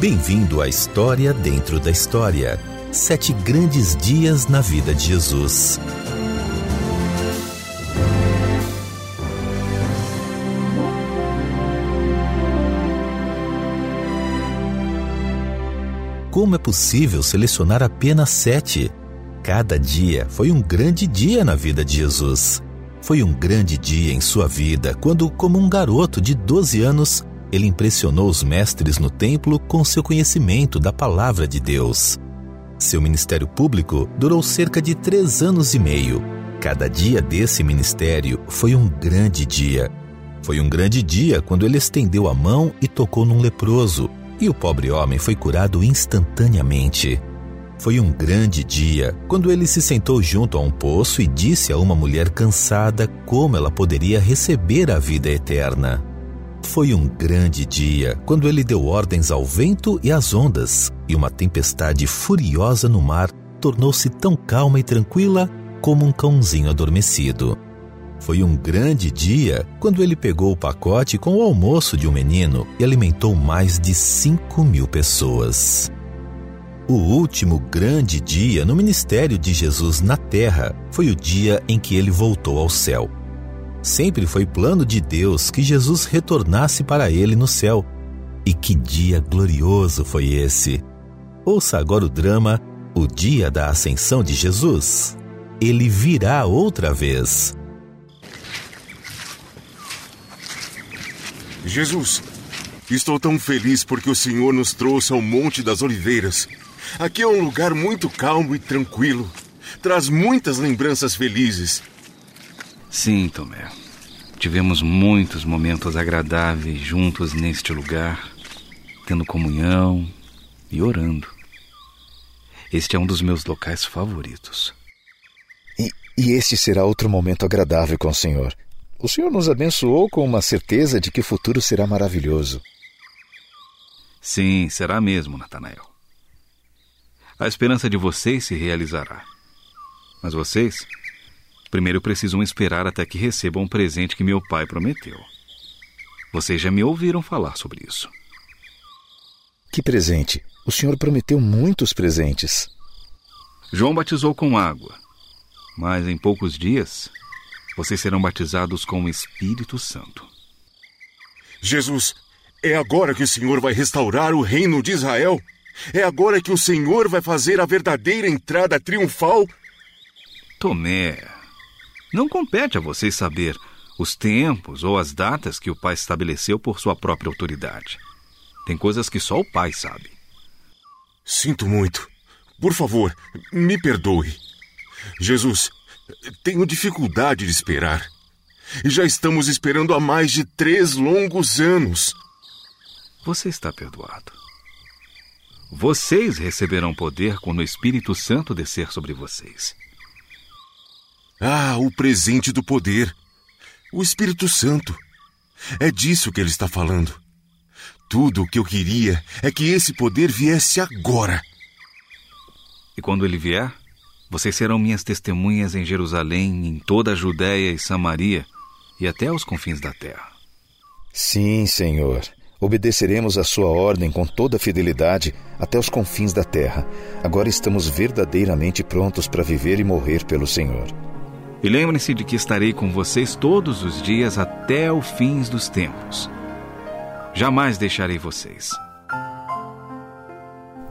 Bem-vindo à História Dentro da História. Sete grandes dias na vida de Jesus. Como é possível selecionar apenas sete? Cada dia foi um grande dia na vida de Jesus. Foi um grande dia em sua vida quando, como um garoto de 12 anos, ele impressionou os mestres no templo com seu conhecimento da palavra de Deus. Seu ministério público durou cerca de três anos e meio. Cada dia desse ministério foi um grande dia. Foi um grande dia quando ele estendeu a mão e tocou num leproso, e o pobre homem foi curado instantaneamente. Foi um grande dia quando ele se sentou junto a um poço e disse a uma mulher cansada como ela poderia receber a vida eterna. Foi um grande dia quando ele deu ordens ao vento e às ondas, e uma tempestade furiosa no mar tornou-se tão calma e tranquila como um cãozinho adormecido. Foi um grande dia quando ele pegou o pacote com o almoço de um menino e alimentou mais de 5 mil pessoas. O último grande dia no ministério de Jesus na terra foi o dia em que ele voltou ao céu. Sempre foi plano de Deus que Jesus retornasse para ele no céu. E que dia glorioso foi esse! Ouça agora o drama O Dia da Ascensão de Jesus. Ele virá outra vez. Jesus, estou tão feliz porque o Senhor nos trouxe ao Monte das Oliveiras Aqui é um lugar muito calmo e tranquilo. Traz muitas lembranças felizes. Sim, Tomé. Tivemos muitos momentos agradáveis juntos neste lugar, tendo comunhão e orando. Este é um dos meus locais favoritos. E, e este será outro momento agradável com o Senhor. O Senhor nos abençoou com uma certeza de que o futuro será maravilhoso. Sim, será mesmo, Natanael a esperança de vocês se realizará. Mas vocês primeiro precisam esperar até que recebam o presente que meu pai prometeu. Vocês já me ouviram falar sobre isso. Que presente? O senhor prometeu muitos presentes. João batizou com água, mas em poucos dias vocês serão batizados com o Espírito Santo. Jesus, é agora que o Senhor vai restaurar o reino de Israel? É agora que o Senhor vai fazer a verdadeira entrada triunfal? Tomé, não compete a vocês saber os tempos ou as datas que o Pai estabeleceu por sua própria autoridade. Tem coisas que só o Pai sabe. Sinto muito. Por favor, me perdoe. Jesus, tenho dificuldade de esperar. E já estamos esperando há mais de três longos anos. Você está perdoado. Vocês receberão poder quando o Espírito Santo descer sobre vocês. Ah, o presente do poder. O Espírito Santo. É disso que ele está falando. Tudo o que eu queria é que esse poder viesse agora. E quando ele vier, vocês serão minhas testemunhas em Jerusalém, em toda a Judéia e Samaria e até aos confins da terra. Sim, Senhor. Obedeceremos a sua ordem com toda fidelidade até os confins da terra. Agora estamos verdadeiramente prontos para viver e morrer pelo Senhor. E lembrem-se de que estarei com vocês todos os dias até o fim dos tempos. Jamais deixarei vocês.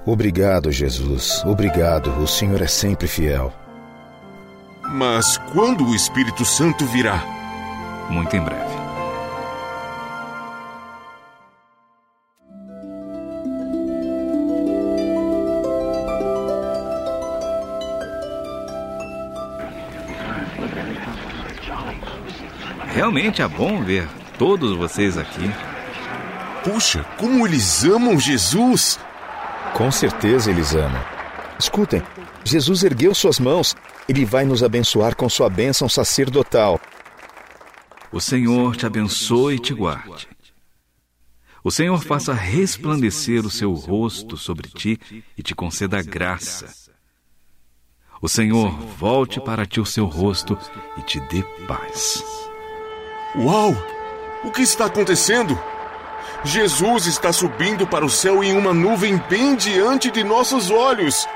Obrigado, Jesus. Obrigado. O Senhor é sempre fiel. Mas quando o Espírito Santo virá? Muito em breve. Realmente é bom ver todos vocês aqui. Puxa, como eles amam Jesus! Com certeza eles amam. Escutem, Jesus ergueu suas mãos. Ele vai nos abençoar com sua bênção sacerdotal. O Senhor te abençoe e te guarde. O Senhor faça resplandecer o seu rosto sobre ti e te conceda graça. O Senhor volte para ti o seu rosto e te dê paz. Uau! O que está acontecendo? Jesus está subindo para o céu em uma nuvem bem diante de nossos olhos.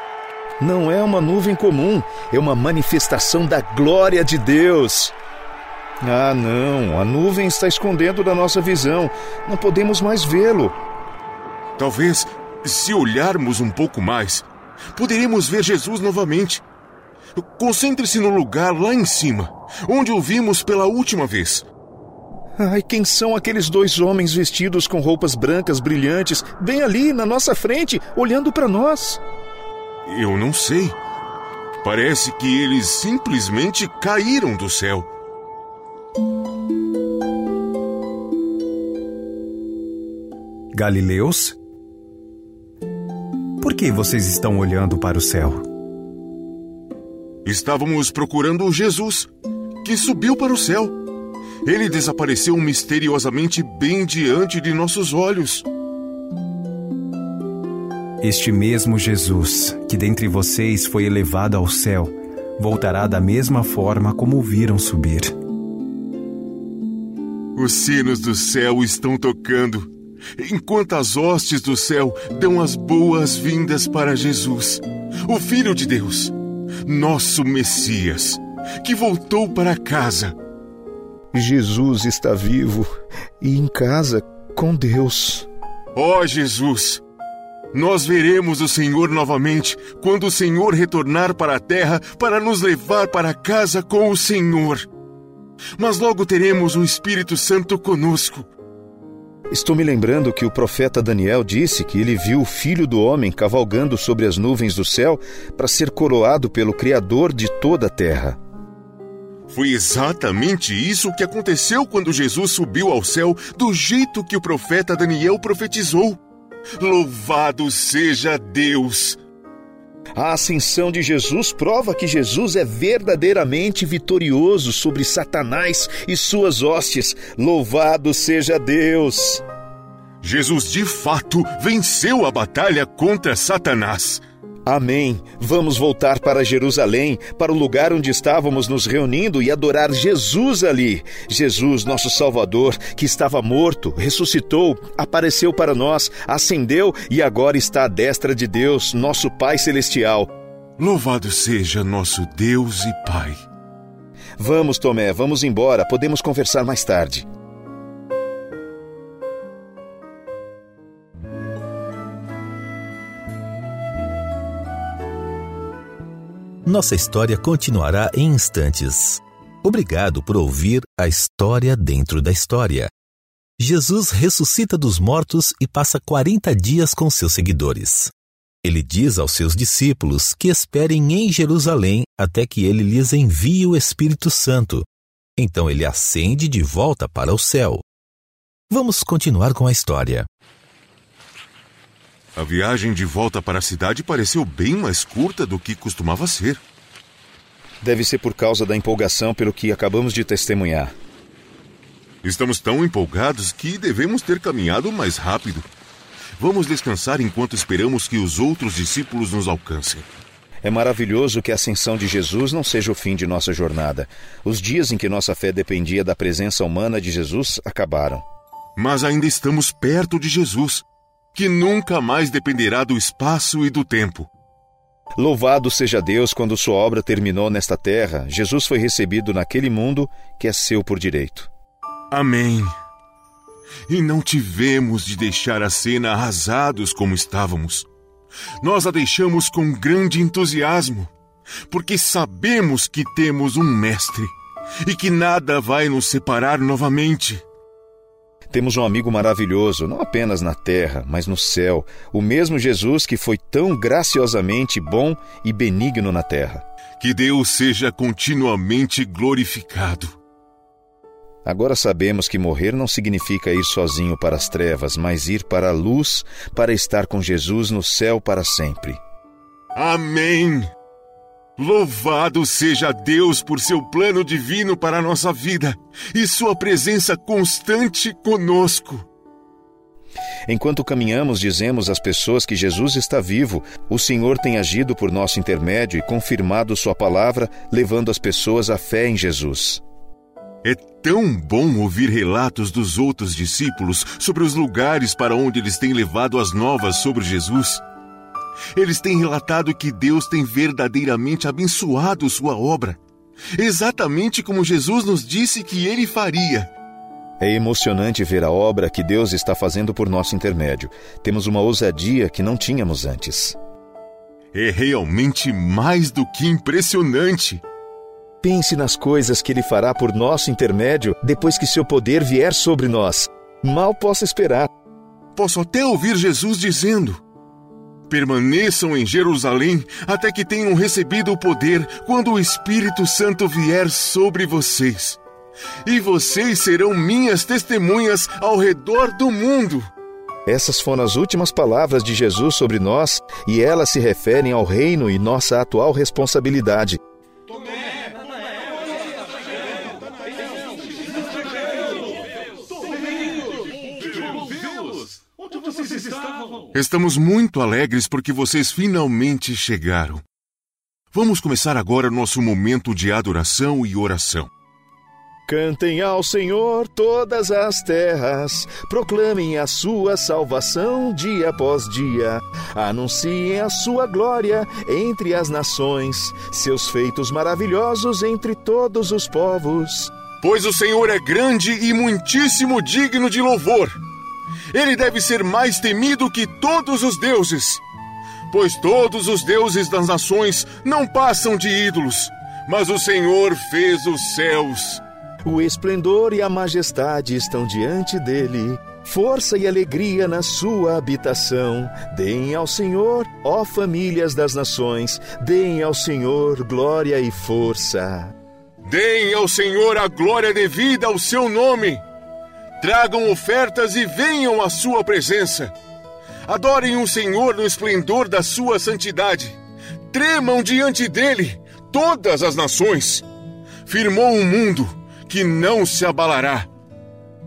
Não é uma nuvem comum, é uma manifestação da glória de Deus. Ah, não, a nuvem está escondendo da nossa visão. Não podemos mais vê-lo. Talvez, se olharmos um pouco mais, poderíamos ver Jesus novamente. Concentre-se no lugar lá em cima, onde o vimos pela última vez. Ai, quem são aqueles dois homens vestidos com roupas brancas brilhantes, bem ali na nossa frente, olhando para nós? Eu não sei. Parece que eles simplesmente caíram do céu. Galileus? Por que vocês estão olhando para o céu? Estávamos procurando Jesus, que subiu para o céu. Ele desapareceu misteriosamente bem diante de nossos olhos. Este mesmo Jesus, que dentre vocês foi elevado ao céu, voltará da mesma forma como o viram subir. Os sinos do céu estão tocando, enquanto as hostes do céu dão as boas-vindas para Jesus, o Filho de Deus, nosso Messias, que voltou para casa. Jesus está vivo e em casa com Deus. Ó oh, Jesus! Nós veremos o Senhor novamente quando o Senhor retornar para a terra para nos levar para casa com o Senhor. Mas logo teremos o Espírito Santo conosco. Estou me lembrando que o profeta Daniel disse que ele viu o filho do homem cavalgando sobre as nuvens do céu para ser coroado pelo Criador de toda a terra. Foi exatamente isso que aconteceu quando Jesus subiu ao céu, do jeito que o profeta Daniel profetizou. Louvado seja Deus! A ascensão de Jesus prova que Jesus é verdadeiramente vitorioso sobre Satanás e suas hostes. Louvado seja Deus! Jesus de fato venceu a batalha contra Satanás. Amém. Vamos voltar para Jerusalém, para o lugar onde estávamos nos reunindo e adorar Jesus ali. Jesus, nosso Salvador, que estava morto, ressuscitou, apareceu para nós, ascendeu e agora está à destra de Deus, nosso Pai Celestial. Louvado seja nosso Deus e Pai. Vamos, Tomé, vamos embora. Podemos conversar mais tarde. Nossa história continuará em instantes. Obrigado por ouvir a história dentro da história. Jesus ressuscita dos mortos e passa 40 dias com seus seguidores. Ele diz aos seus discípulos que esperem em Jerusalém até que ele lhes envie o Espírito Santo. Então ele ascende de volta para o céu. Vamos continuar com a história. A viagem de volta para a cidade pareceu bem mais curta do que costumava ser. Deve ser por causa da empolgação pelo que acabamos de testemunhar. Estamos tão empolgados que devemos ter caminhado mais rápido. Vamos descansar enquanto esperamos que os outros discípulos nos alcancem. É maravilhoso que a ascensão de Jesus não seja o fim de nossa jornada. Os dias em que nossa fé dependia da presença humana de Jesus acabaram. Mas ainda estamos perto de Jesus que nunca mais dependerá do espaço e do tempo. Louvado seja Deus quando sua obra terminou nesta terra, Jesus foi recebido naquele mundo que é seu por direito. Amém. E não tivemos de deixar a cena arrasados como estávamos. Nós a deixamos com grande entusiasmo, porque sabemos que temos um Mestre e que nada vai nos separar novamente. Temos um amigo maravilhoso, não apenas na terra, mas no céu, o mesmo Jesus que foi tão graciosamente bom e benigno na terra. Que Deus seja continuamente glorificado. Agora sabemos que morrer não significa ir sozinho para as trevas, mas ir para a luz para estar com Jesus no céu para sempre. Amém! Louvado seja Deus por seu plano divino para a nossa vida e sua presença constante conosco. Enquanto caminhamos, dizemos às pessoas que Jesus está vivo. O Senhor tem agido por nosso intermédio e confirmado Sua palavra, levando as pessoas à fé em Jesus. É tão bom ouvir relatos dos outros discípulos sobre os lugares para onde eles têm levado as novas sobre Jesus. Eles têm relatado que Deus tem verdadeiramente abençoado sua obra, exatamente como Jesus nos disse que ele faria. É emocionante ver a obra que Deus está fazendo por nosso intermédio. Temos uma ousadia que não tínhamos antes. É realmente mais do que impressionante. Pense nas coisas que Ele fará por nosso intermédio depois que seu poder vier sobre nós. Mal posso esperar. Posso até ouvir Jesus dizendo: Permaneçam em Jerusalém até que tenham recebido o poder quando o Espírito Santo vier sobre vocês. E vocês serão minhas testemunhas ao redor do mundo. Essas foram as últimas palavras de Jesus sobre nós e elas se referem ao reino e nossa atual responsabilidade. Estamos muito alegres porque vocês finalmente chegaram. Vamos começar agora nosso momento de adoração e oração. Cantem ao Senhor todas as terras, proclamem a sua salvação dia após dia, anunciem a sua glória entre as nações, seus feitos maravilhosos entre todos os povos. Pois o Senhor é grande e muitíssimo digno de louvor. Ele deve ser mais temido que todos os deuses. Pois todos os deuses das nações não passam de ídolos, mas o Senhor fez os céus. O esplendor e a majestade estão diante dele. Força e alegria na sua habitação. Deem ao Senhor, ó famílias das nações, deem ao Senhor glória e força. Deem ao Senhor a glória devida ao seu nome. Tragam ofertas e venham à sua presença. Adorem o Senhor no esplendor da sua santidade. Tremam diante dele todas as nações. Firmou um mundo que não se abalará.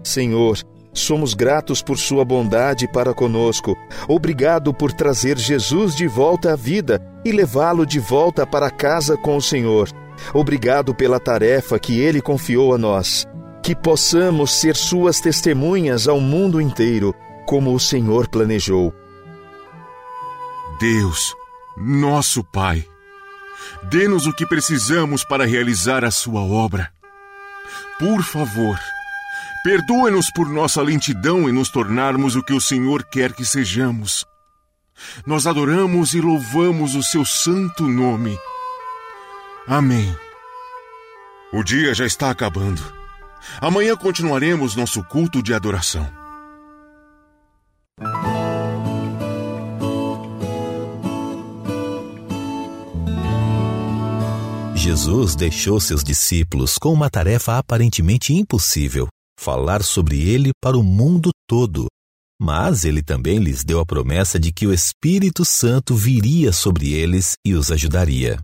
Senhor, somos gratos por Sua bondade para conosco. Obrigado por trazer Jesus de volta à vida e levá-lo de volta para casa com o Senhor. Obrigado pela tarefa que Ele confiou a nós. Que possamos ser Suas testemunhas ao mundo inteiro, como o Senhor planejou. Deus, nosso Pai, dê-nos o que precisamos para realizar a Sua obra. Por favor, perdoe-nos por nossa lentidão em nos tornarmos o que o Senhor quer que sejamos. Nós adoramos e louvamos o seu santo nome. Amém. O dia já está acabando. Amanhã continuaremos nosso culto de adoração. Jesus deixou seus discípulos com uma tarefa aparentemente impossível: falar sobre ele para o mundo todo. Mas ele também lhes deu a promessa de que o Espírito Santo viria sobre eles e os ajudaria.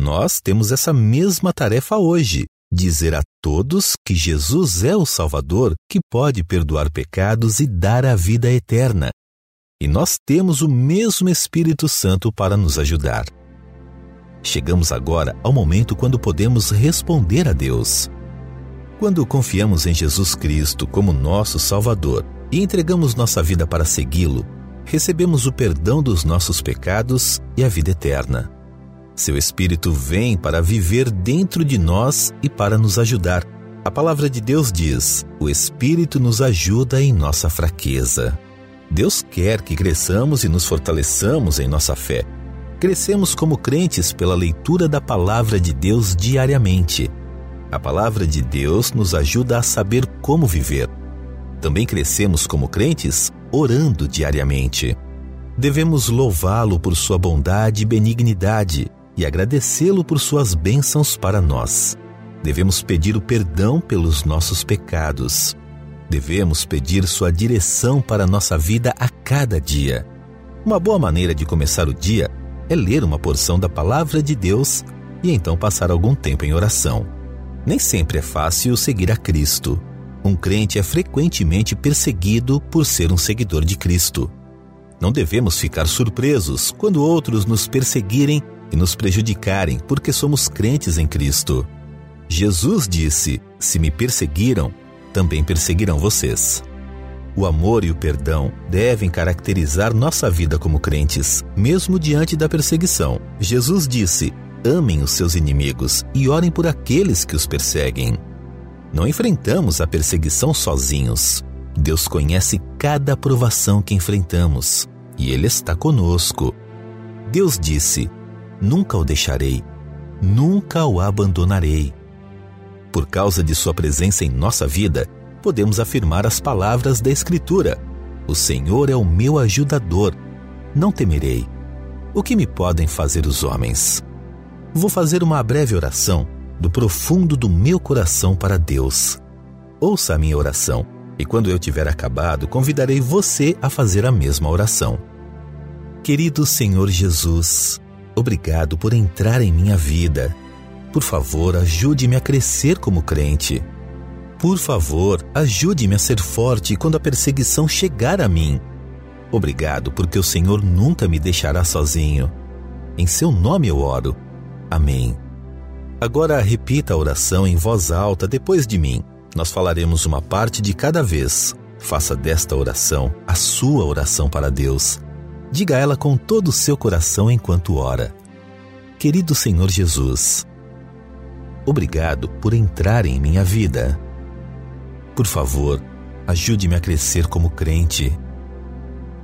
Nós temos essa mesma tarefa hoje: dizer a todos que Jesus é o Salvador que pode perdoar pecados e dar a vida eterna. E nós temos o mesmo Espírito Santo para nos ajudar. Chegamos agora ao momento quando podemos responder a Deus. Quando confiamos em Jesus Cristo como nosso Salvador e entregamos nossa vida para segui-lo, recebemos o perdão dos nossos pecados e a vida eterna. Seu Espírito vem para viver dentro de nós e para nos ajudar. A palavra de Deus diz: o Espírito nos ajuda em nossa fraqueza. Deus quer que cresçamos e nos fortaleçamos em nossa fé. Crescemos como crentes pela leitura da palavra de Deus diariamente. A palavra de Deus nos ajuda a saber como viver. Também crescemos como crentes orando diariamente. Devemos louvá-lo por sua bondade e benignidade e agradecê-lo por suas bênçãos para nós. Devemos pedir o perdão pelos nossos pecados. Devemos pedir sua direção para nossa vida a cada dia. Uma boa maneira de começar o dia é ler uma porção da palavra de Deus e então passar algum tempo em oração. Nem sempre é fácil seguir a Cristo. Um crente é frequentemente perseguido por ser um seguidor de Cristo. Não devemos ficar surpresos quando outros nos perseguirem e nos prejudicarem porque somos crentes em Cristo. Jesus disse: Se me perseguiram, também perseguirão vocês. O amor e o perdão devem caracterizar nossa vida como crentes, mesmo diante da perseguição. Jesus disse: amem os seus inimigos e orem por aqueles que os perseguem. Não enfrentamos a perseguição sozinhos. Deus conhece cada provação que enfrentamos e Ele está conosco. Deus disse: Nunca o deixarei, nunca o abandonarei. Por causa de Sua presença em nossa vida, podemos afirmar as palavras da Escritura: O Senhor é o meu ajudador, não temerei. O que me podem fazer os homens? Vou fazer uma breve oração do profundo do meu coração para Deus. Ouça a minha oração e quando eu tiver acabado, convidarei você a fazer a mesma oração. Querido Senhor Jesus, obrigado por entrar em minha vida. Por favor, ajude-me a crescer como crente. Por favor, ajude-me a ser forte quando a perseguição chegar a mim. Obrigado porque o Senhor nunca me deixará sozinho. Em seu nome eu oro. Amém. Agora repita a oração em voz alta depois de mim. Nós falaremos uma parte de cada vez. Faça desta oração a sua oração para Deus. Diga ela com todo o seu coração enquanto ora. Querido Senhor Jesus, obrigado por entrar em minha vida. Por favor, ajude-me a crescer como crente.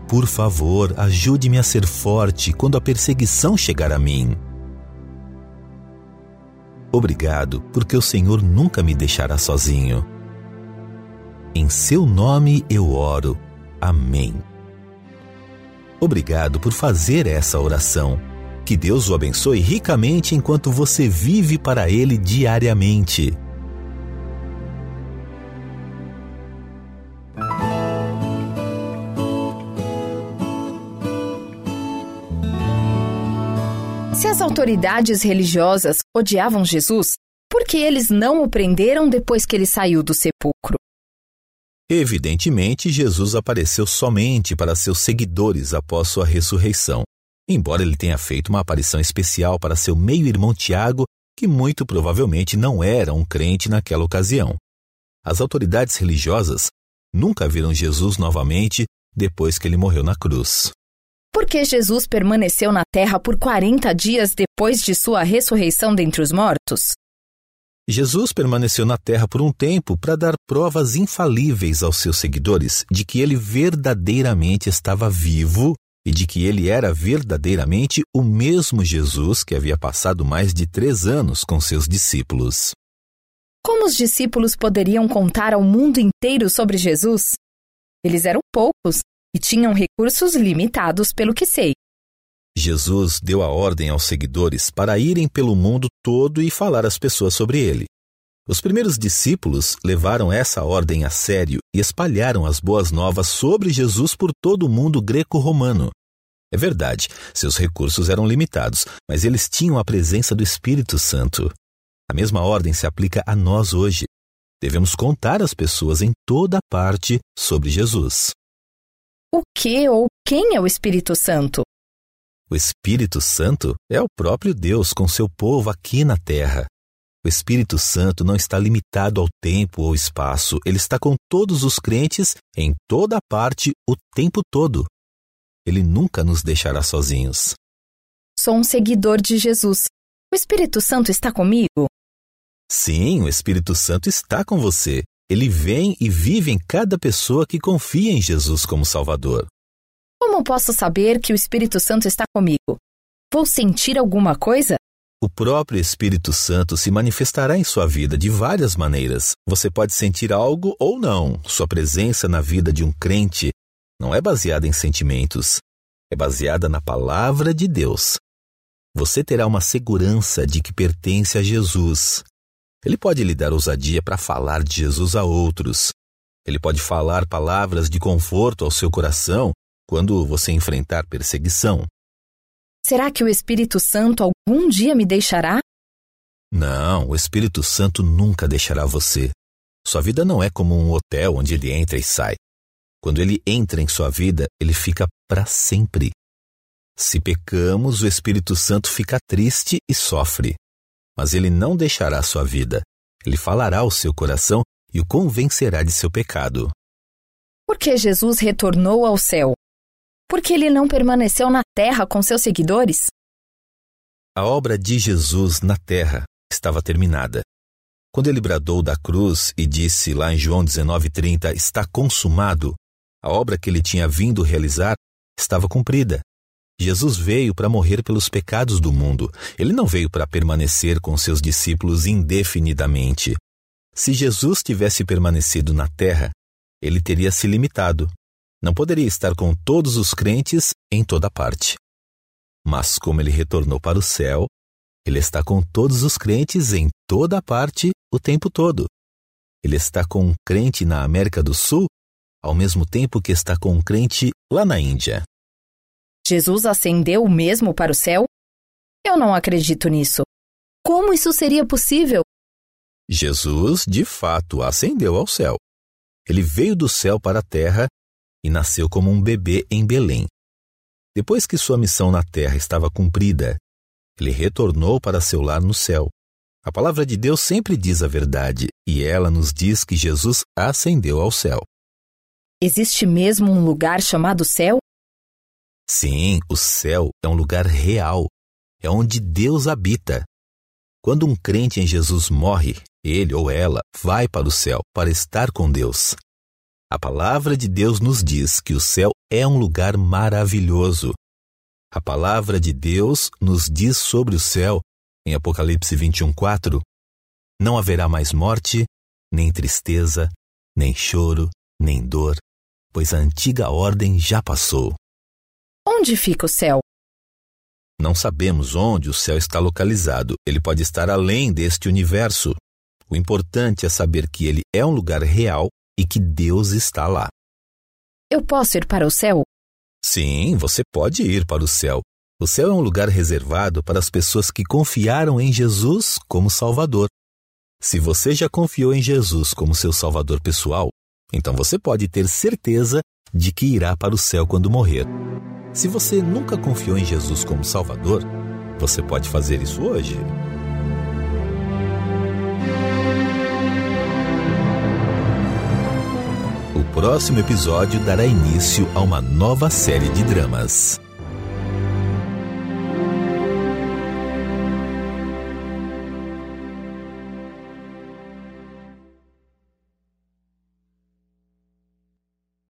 Por favor, ajude-me a ser forte quando a perseguição chegar a mim. Obrigado, porque o Senhor nunca me deixará sozinho. Em seu nome eu oro. Amém. Obrigado por fazer essa oração. Que Deus o abençoe ricamente enquanto você vive para Ele diariamente. Se as autoridades religiosas odiavam Jesus, por que eles não o prenderam depois que ele saiu do sepulcro? Evidentemente, Jesus apareceu somente para seus seguidores após sua ressurreição, embora ele tenha feito uma aparição especial para seu meio-irmão Tiago, que muito provavelmente não era um crente naquela ocasião. As autoridades religiosas nunca viram Jesus novamente depois que ele morreu na cruz. Por que Jesus permaneceu na terra por 40 dias depois de sua ressurreição dentre os mortos? Jesus permaneceu na terra por um tempo para dar provas infalíveis aos seus seguidores de que ele verdadeiramente estava vivo e de que ele era verdadeiramente o mesmo Jesus que havia passado mais de três anos com seus discípulos. Como os discípulos poderiam contar ao mundo inteiro sobre Jesus? Eles eram poucos e tinham recursos limitados, pelo que sei. Jesus deu a ordem aos seguidores para irem pelo mundo todo e falar às pessoas sobre ele. Os primeiros discípulos levaram essa ordem a sério e espalharam as boas novas sobre Jesus por todo o mundo greco-romano. É verdade, seus recursos eram limitados, mas eles tinham a presença do Espírito Santo. A mesma ordem se aplica a nós hoje. Devemos contar às pessoas em toda parte sobre Jesus. O que ou quem é o Espírito Santo? O Espírito Santo é o próprio Deus com seu povo aqui na terra. O Espírito Santo não está limitado ao tempo ou espaço, ele está com todos os crentes em toda parte o tempo todo. Ele nunca nos deixará sozinhos. Sou um seguidor de Jesus. O Espírito Santo está comigo? Sim, o Espírito Santo está com você. Ele vem e vive em cada pessoa que confia em Jesus como Salvador. Como posso saber que o Espírito Santo está comigo? Vou sentir alguma coisa? O próprio Espírito Santo se manifestará em sua vida de várias maneiras. Você pode sentir algo ou não. Sua presença na vida de um crente não é baseada em sentimentos, é baseada na palavra de Deus. Você terá uma segurança de que pertence a Jesus. Ele pode lhe dar ousadia para falar de Jesus a outros. Ele pode falar palavras de conforto ao seu coração quando você enfrentar perseguição. Será que o Espírito Santo algum dia me deixará? Não, o Espírito Santo nunca deixará você. Sua vida não é como um hotel onde ele entra e sai. Quando ele entra em sua vida, ele fica para sempre. Se pecamos, o Espírito Santo fica triste e sofre mas ele não deixará sua vida. Ele falará ao seu coração e o convencerá de seu pecado. Por que Jesus retornou ao céu? Porque ele não permaneceu na terra com seus seguidores? A obra de Jesus na terra estava terminada. Quando ele bradou da cruz e disse lá em João 19,30: Está consumado, a obra que ele tinha vindo realizar estava cumprida. Jesus veio para morrer pelos pecados do mundo. Ele não veio para permanecer com seus discípulos indefinidamente. Se Jesus tivesse permanecido na terra, ele teria se limitado. Não poderia estar com todos os crentes em toda parte. Mas como ele retornou para o céu, ele está com todos os crentes em toda parte o tempo todo. Ele está com um crente na América do Sul, ao mesmo tempo que está com um crente lá na Índia. Jesus ascendeu mesmo para o céu? Eu não acredito nisso. Como isso seria possível? Jesus, de fato, ascendeu ao céu. Ele veio do céu para a terra e nasceu como um bebê em Belém. Depois que sua missão na terra estava cumprida, ele retornou para seu lar no céu. A palavra de Deus sempre diz a verdade e ela nos diz que Jesus ascendeu ao céu. Existe mesmo um lugar chamado céu? Sim, o céu é um lugar real. É onde Deus habita. Quando um crente em Jesus morre, ele ou ela vai para o céu para estar com Deus. A palavra de Deus nos diz que o céu é um lugar maravilhoso. A palavra de Deus nos diz sobre o céu, em Apocalipse 21:4, não haverá mais morte, nem tristeza, nem choro, nem dor, pois a antiga ordem já passou. Onde fica o céu? Não sabemos onde o céu está localizado. Ele pode estar além deste universo. O importante é saber que ele é um lugar real e que Deus está lá. Eu posso ir para o céu? Sim, você pode ir para o céu. O céu é um lugar reservado para as pessoas que confiaram em Jesus como Salvador. Se você já confiou em Jesus como seu Salvador pessoal, então você pode ter certeza de que irá para o céu quando morrer. Se você nunca confiou em Jesus como Salvador, você pode fazer isso hoje. O próximo episódio dará início a uma nova série de dramas.